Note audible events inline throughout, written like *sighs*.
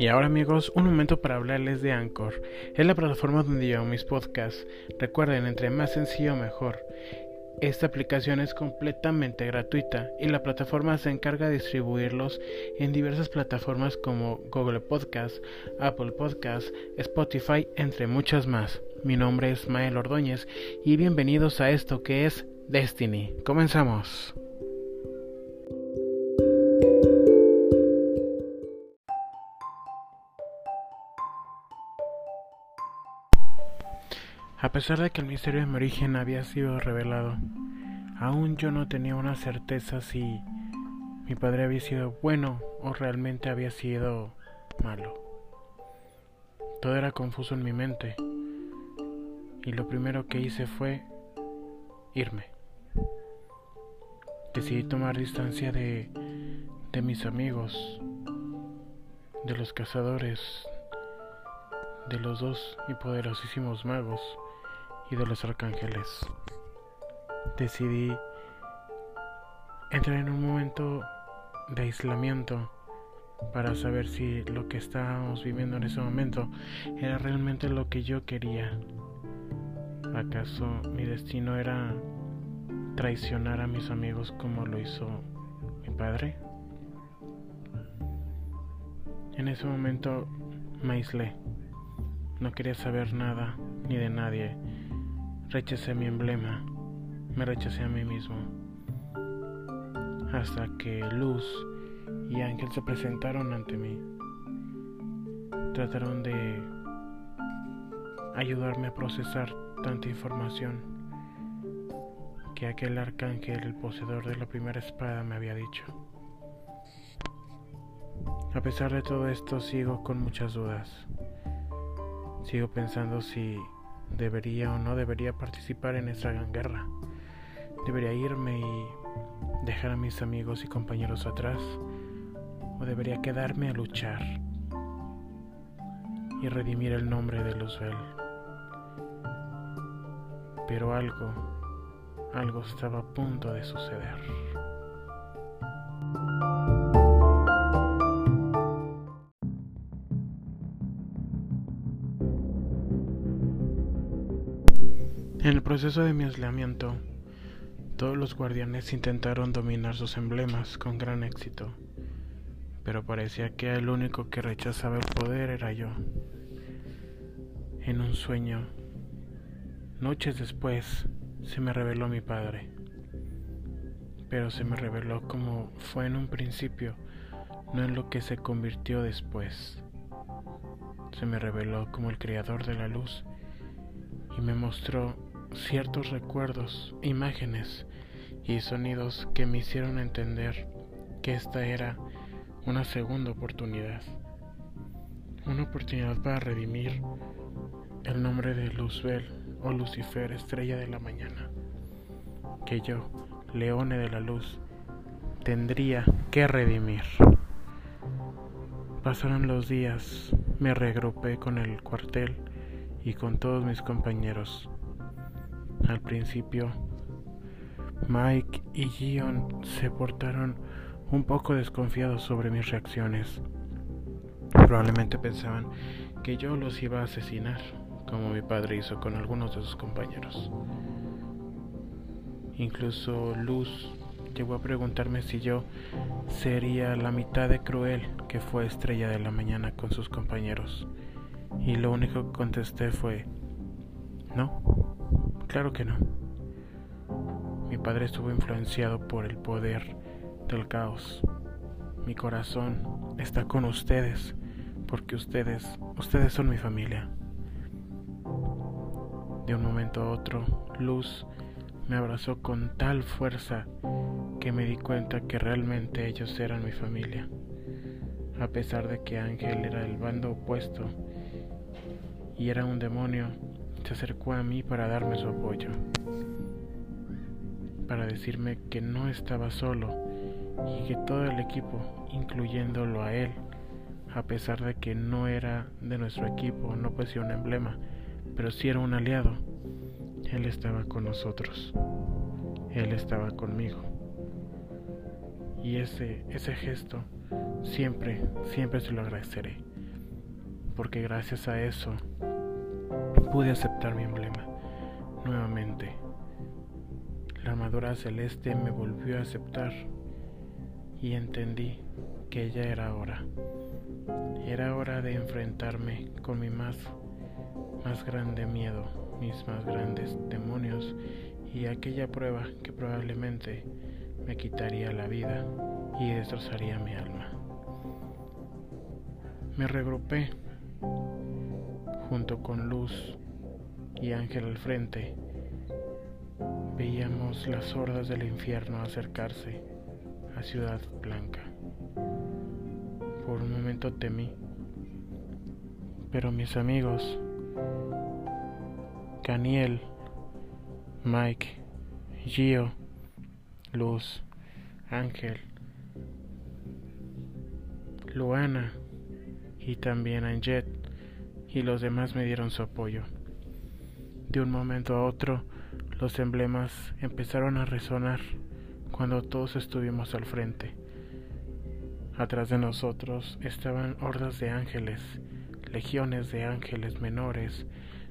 Y ahora amigos, un momento para hablarles de Anchor. Es la plataforma donde llevo mis podcasts. Recuerden, entre más sencillo mejor. Esta aplicación es completamente gratuita y la plataforma se encarga de distribuirlos en diversas plataformas como Google Podcast, Apple Podcast, Spotify, entre muchas más. Mi nombre es Mael Ordóñez y bienvenidos a esto que es Destiny. Comenzamos. A pesar de que el misterio de mi origen había sido revelado, aún yo no tenía una certeza si mi padre había sido bueno o realmente había sido malo. Todo era confuso en mi mente y lo primero que hice fue irme. Decidí tomar distancia de, de mis amigos, de los cazadores, de los dos y poderosísimos magos y de los arcángeles. Decidí entrar en un momento de aislamiento para saber si lo que estábamos viviendo en ese momento era realmente lo que yo quería. ¿Acaso mi destino era traicionar a mis amigos como lo hizo mi padre? En ese momento me aislé. No quería saber nada ni de nadie Rechacé mi emblema, me rechacé a mí mismo. Hasta que Luz y Ángel se presentaron ante mí. Trataron de ayudarme a procesar tanta información que aquel arcángel, el poseedor de la primera espada, me había dicho. A pesar de todo esto, sigo con muchas dudas. Sigo pensando si debería o no debería participar en esta gran guerra. Debería irme y dejar a mis amigos y compañeros atrás o debería quedarme a luchar y redimir el nombre de Luzbel. Pero algo, algo estaba a punto de suceder. Proceso de mi aislamiento, todos los guardianes intentaron dominar sus emblemas con gran éxito, pero parecía que el único que rechazaba el poder era yo. En un sueño, noches después, se me reveló mi padre, pero se me reveló como fue en un principio, no en lo que se convirtió después. Se me reveló como el creador de la luz y me mostró ciertos recuerdos, imágenes y sonidos que me hicieron entender que esta era una segunda oportunidad. Una oportunidad para redimir el nombre de Luzbel o Lucifer, estrella de la mañana. Que yo, leone de la luz, tendría que redimir. Pasaron los días, me regrupé con el cuartel y con todos mis compañeros al principio, Mike y Gion se portaron un poco desconfiados sobre mis reacciones. Probablemente pensaban que yo los iba a asesinar, como mi padre hizo con algunos de sus compañeros. Incluso Luz llegó a preguntarme si yo sería la mitad de cruel que fue estrella de la mañana con sus compañeros. Y lo único que contesté fue, no, Claro que no. Mi padre estuvo influenciado por el poder del caos. Mi corazón está con ustedes porque ustedes, ustedes son mi familia. De un momento a otro, Luz me abrazó con tal fuerza que me di cuenta que realmente ellos eran mi familia. A pesar de que Ángel era el bando opuesto y era un demonio, se acercó a mí para darme su apoyo, para decirme que no estaba solo y que todo el equipo, incluyéndolo a él, a pesar de que no era de nuestro equipo, no poseía un emblema, pero sí era un aliado, él estaba con nosotros, él estaba conmigo. Y ese, ese gesto siempre, siempre se lo agradeceré, porque gracias a eso pude aceptar mi emblema nuevamente. La armadura celeste me volvió a aceptar y entendí que ya era hora. Era hora de enfrentarme con mi más, más grande miedo, mis más grandes demonios y aquella prueba que probablemente me quitaría la vida y destrozaría mi alma. Me regrupé junto con Luz y Ángel al frente. Veíamos las hordas del infierno acercarse a Ciudad Blanca. Por un momento temí, pero mis amigos, Caniel, Mike, Gio, Luz, Ángel, Luana y también Anjet y los demás me dieron su apoyo. De un momento a otro, los emblemas empezaron a resonar cuando todos estuvimos al frente. Atrás de nosotros estaban hordas de ángeles, legiones de ángeles menores,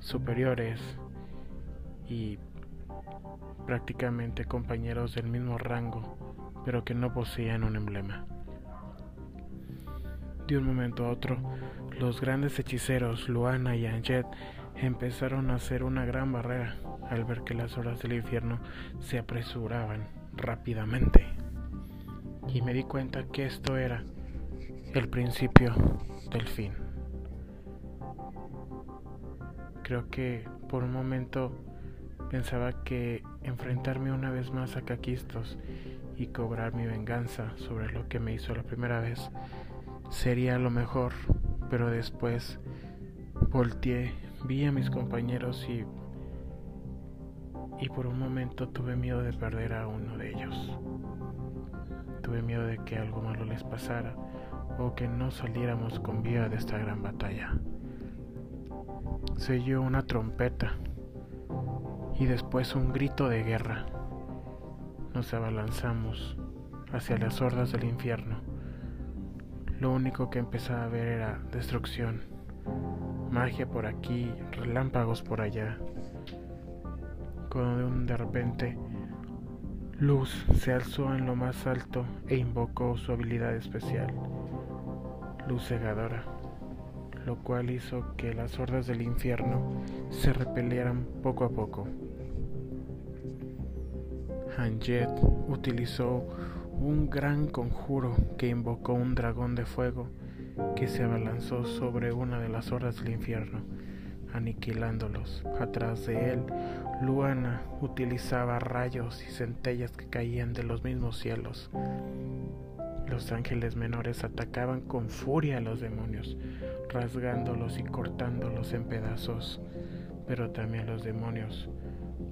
superiores y prácticamente compañeros del mismo rango, pero que no poseían un emblema. De un momento a otro, los grandes hechiceros Luana y Anjet empezaron a hacer una gran barrera al ver que las horas del infierno se apresuraban rápidamente. Y me di cuenta que esto era el principio del fin. Creo que por un momento pensaba que enfrentarme una vez más a Caquistos y cobrar mi venganza sobre lo que me hizo la primera vez sería lo mejor, pero después volteé, vi a mis compañeros y y por un momento tuve miedo de perder a uno de ellos. Tuve miedo de que algo malo les pasara o que no saliéramos con vida de esta gran batalla. Se oyó una trompeta y después un grito de guerra. Nos abalanzamos hacia las hordas del infierno. Lo único que empezaba a ver era destrucción, magia por aquí, relámpagos por allá, cuando de repente Luz se alzó en lo más alto e invocó su habilidad especial, Luz cegadora, lo cual hizo que las hordas del infierno se repelieran poco a poco. Hanjet utilizó un gran conjuro que invocó un dragón de fuego que se abalanzó sobre una de las hordas del infierno aniquilándolos. Atrás de él, Luana utilizaba rayos y centellas que caían de los mismos cielos. Los ángeles menores atacaban con furia a los demonios, rasgándolos y cortándolos en pedazos, pero también los demonios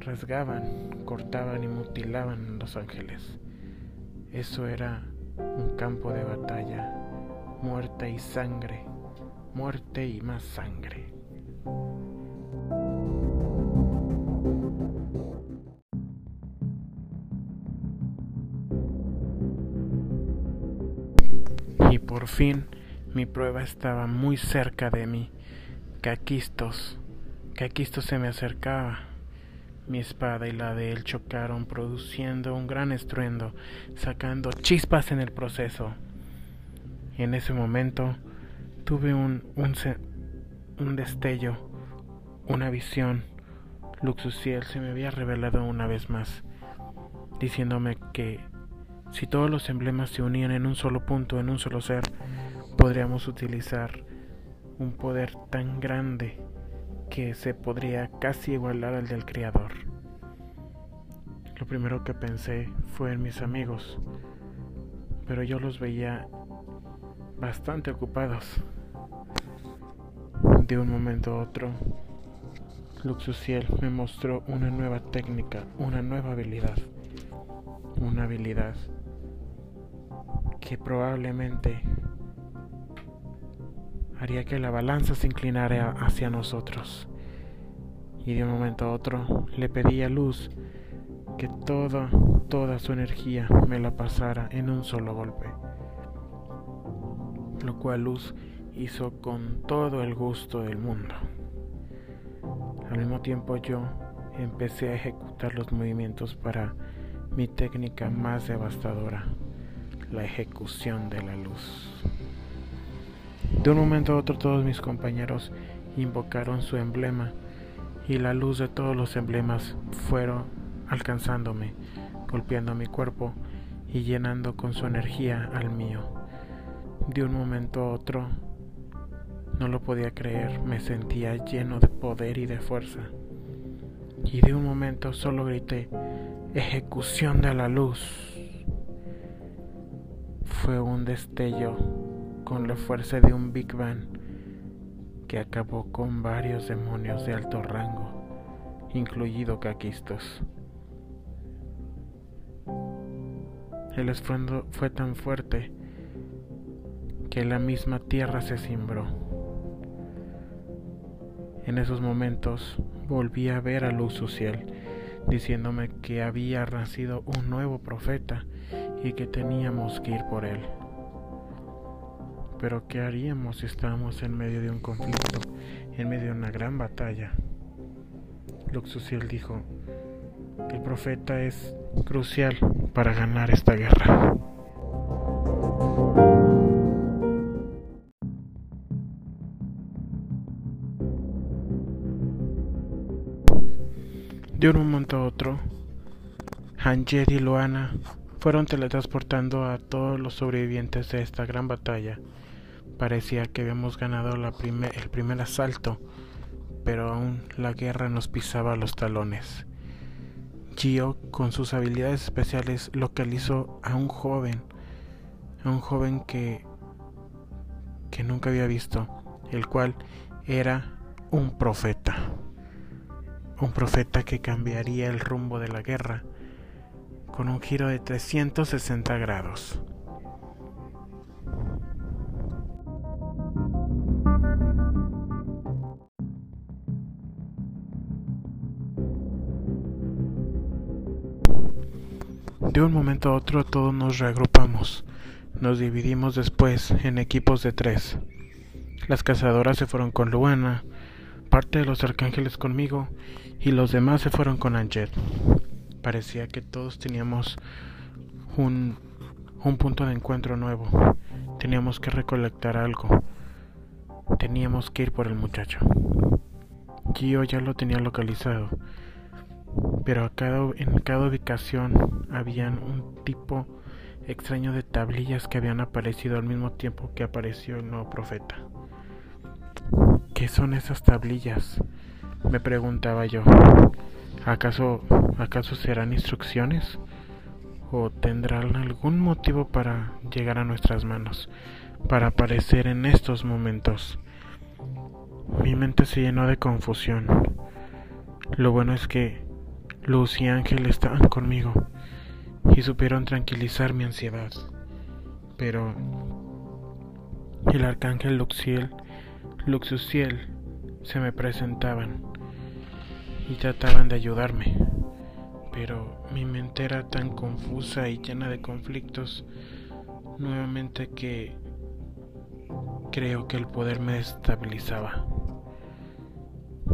rasgaban, cortaban y mutilaban a los ángeles. Eso era un campo de batalla, muerte y sangre, muerte y más sangre. Y por fin mi prueba estaba muy cerca de mí. Caquistos. Caquistos se me acercaba. Mi espada y la de él chocaron, produciendo un gran estruendo, sacando chispas en el proceso. En ese momento tuve un, un, un destello, una visión. Luxuciel se me había revelado una vez más, diciéndome que si todos los emblemas se unían en un solo punto, en un solo ser, podríamos utilizar un poder tan grande que se podría casi igualar al del Creador. Lo primero que pensé fue en mis amigos, pero yo los veía bastante ocupados. De un momento a otro, Luxuciel me mostró una nueva técnica, una nueva habilidad. Una habilidad que probablemente haría que la balanza se inclinara hacia nosotros. Y de un momento a otro le pedí a Luz que toda, toda su energía me la pasara en un solo golpe. Lo cual Luz hizo con todo el gusto del mundo. Al mismo tiempo yo empecé a ejecutar los movimientos para mi técnica más devastadora, la ejecución de la luz. De un momento a otro todos mis compañeros invocaron su emblema y la luz de todos los emblemas fueron alcanzándome, golpeando mi cuerpo y llenando con su energía al mío. De un momento a otro, no lo podía creer, me sentía lleno de poder y de fuerza. Y de un momento solo grité, ejecución de la luz. Fue un destello con la fuerza de un Big Bang que acabó con varios demonios de alto rango, incluido Caquistos. El estruendo fue tan fuerte que la misma tierra se cimbró. En esos momentos volví a ver a Luz Social, diciéndome que había nacido un nuevo profeta y que teníamos que ir por él. Pero ¿qué haríamos si estábamos en medio de un conflicto, en medio de una gran batalla? Luxuciel dijo, el profeta es crucial para ganar esta guerra. De un momento a otro, Hanjet y Luana fueron teletransportando a todos los sobrevivientes de esta gran batalla Parecía que habíamos ganado el primer asalto, pero aún la guerra nos pisaba los talones. Gio, con sus habilidades especiales, localizó a un joven, a un joven que, que nunca había visto, el cual era un profeta, un profeta que cambiaría el rumbo de la guerra con un giro de 360 grados. De un momento a otro todos nos reagrupamos. Nos dividimos después en equipos de tres. Las cazadoras se fueron con Luana, parte de los arcángeles conmigo y los demás se fueron con Anjet. Parecía que todos teníamos un, un punto de encuentro nuevo. Teníamos que recolectar algo. Teníamos que ir por el muchacho. Gio ya lo tenía localizado pero en cada ubicación habían un tipo extraño de tablillas que habían aparecido al mismo tiempo que apareció el nuevo profeta. ¿Qué son esas tablillas? me preguntaba yo. ¿Acaso acaso serán instrucciones o tendrán algún motivo para llegar a nuestras manos, para aparecer en estos momentos? Mi mente se llenó de confusión. Lo bueno es que Luz y Ángel estaban conmigo y supieron tranquilizar mi ansiedad. Pero el arcángel Luxiel, Luxuciel se me presentaban y trataban de ayudarme. Pero mi mente era tan confusa y llena de conflictos nuevamente que creo que el poder me estabilizaba.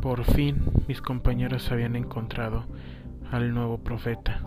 Por fin mis compañeros habían encontrado al nuevo profeta.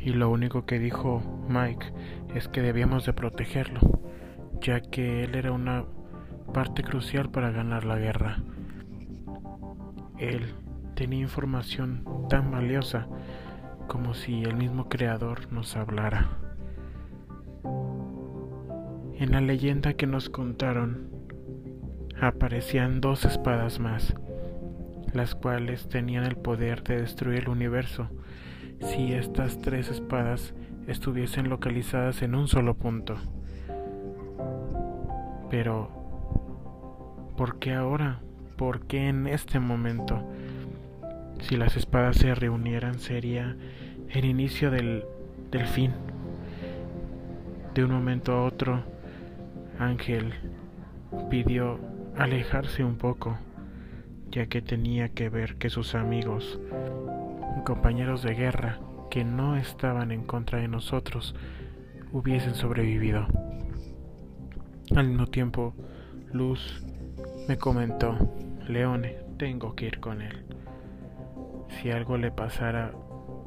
Y lo único que dijo Mike es que debíamos de protegerlo, ya que él era una parte crucial para ganar la guerra. Él tenía información tan valiosa como si el mismo creador nos hablara. En la leyenda que nos contaron aparecían dos espadas más las cuales tenían el poder de destruir el universo si estas tres espadas estuviesen localizadas en un solo punto. Pero, ¿por qué ahora? ¿Por qué en este momento? Si las espadas se reunieran sería el inicio del, del fin. De un momento a otro, Ángel pidió alejarse un poco ya que tenía que ver que sus amigos compañeros de guerra que no estaban en contra de nosotros hubiesen sobrevivido. Al mismo tiempo, Luz me comentó, Leone, tengo que ir con él. Si algo le pasara,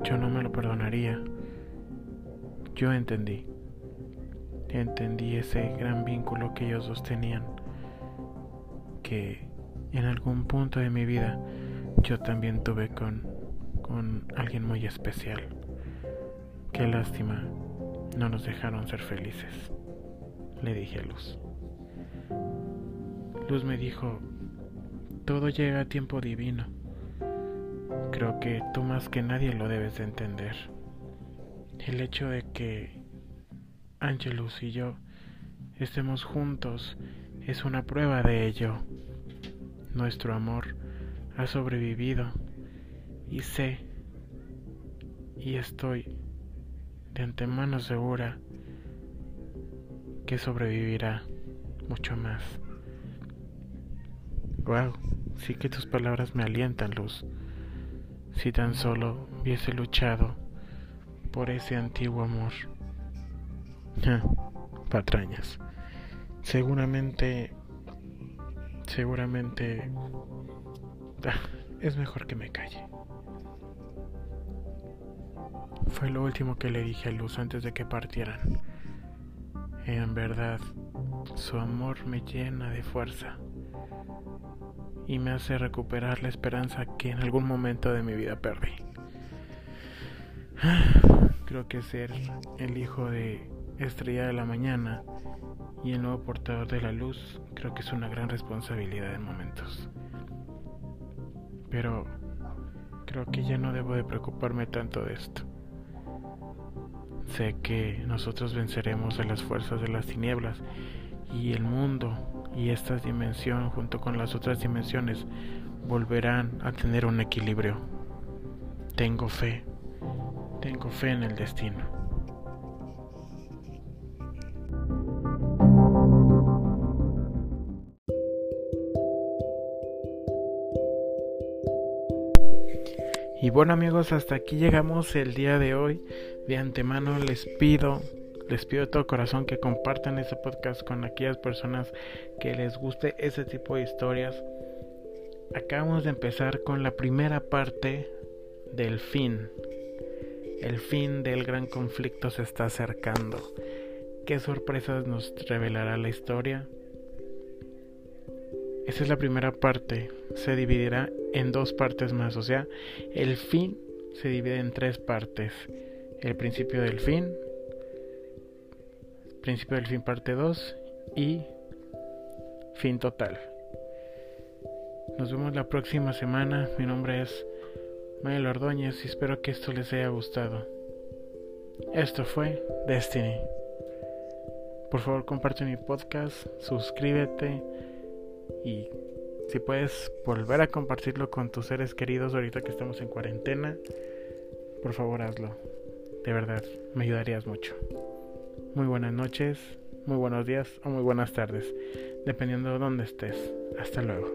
yo no me lo perdonaría. Yo entendí. Entendí ese gran vínculo que ellos dos tenían. Que en algún punto de mi vida yo también tuve con, con alguien muy especial. Qué lástima, no nos dejaron ser felices, le dije a Luz. Luz me dijo, todo llega a tiempo divino. Creo que tú más que nadie lo debes de entender. El hecho de que Angelus y yo estemos juntos es una prueba de ello. Nuestro amor ha sobrevivido y sé y estoy de antemano segura que sobrevivirá mucho más. Wow, sí que tus palabras me alientan, Luz. Si tan solo hubiese luchado por ese antiguo amor. patrañas. Seguramente, seguramente, ah, es mejor que me calle. Fue lo último que le dije a Luz antes de que partieran. En verdad, su amor me llena de fuerza y me hace recuperar la esperanza que en algún momento de mi vida perdí. *sighs* Creo que ser el hijo de Estrella de la Mañana y el nuevo portador de la luz creo que es una gran responsabilidad en momentos. Pero creo que ya no debo de preocuparme tanto de esto. Sé que nosotros venceremos a las fuerzas de las tinieblas y el mundo y esta dimensión junto con las otras dimensiones volverán a tener un equilibrio. Tengo fe, tengo fe en el destino. Y bueno amigos, hasta aquí llegamos el día de hoy. De antemano les pido, les pido de todo corazón que compartan este podcast con aquellas personas que les guste ese tipo de historias. Acabamos de empezar con la primera parte del fin. El fin del gran conflicto se está acercando. ¿Qué sorpresas nos revelará la historia? Esa es la primera parte. Se dividirá en dos partes más. O sea, el fin se divide en tres partes. El principio del fin, principio del fin parte 2 y fin total. Nos vemos la próxima semana. Mi nombre es Mael Ordóñez y espero que esto les haya gustado. Esto fue Destiny. Por favor comparte mi podcast, suscríbete y si puedes volver a compartirlo con tus seres queridos ahorita que estamos en cuarentena, por favor hazlo. De verdad, me ayudarías mucho. Muy buenas noches, muy buenos días o muy buenas tardes, dependiendo de dónde estés. Hasta luego.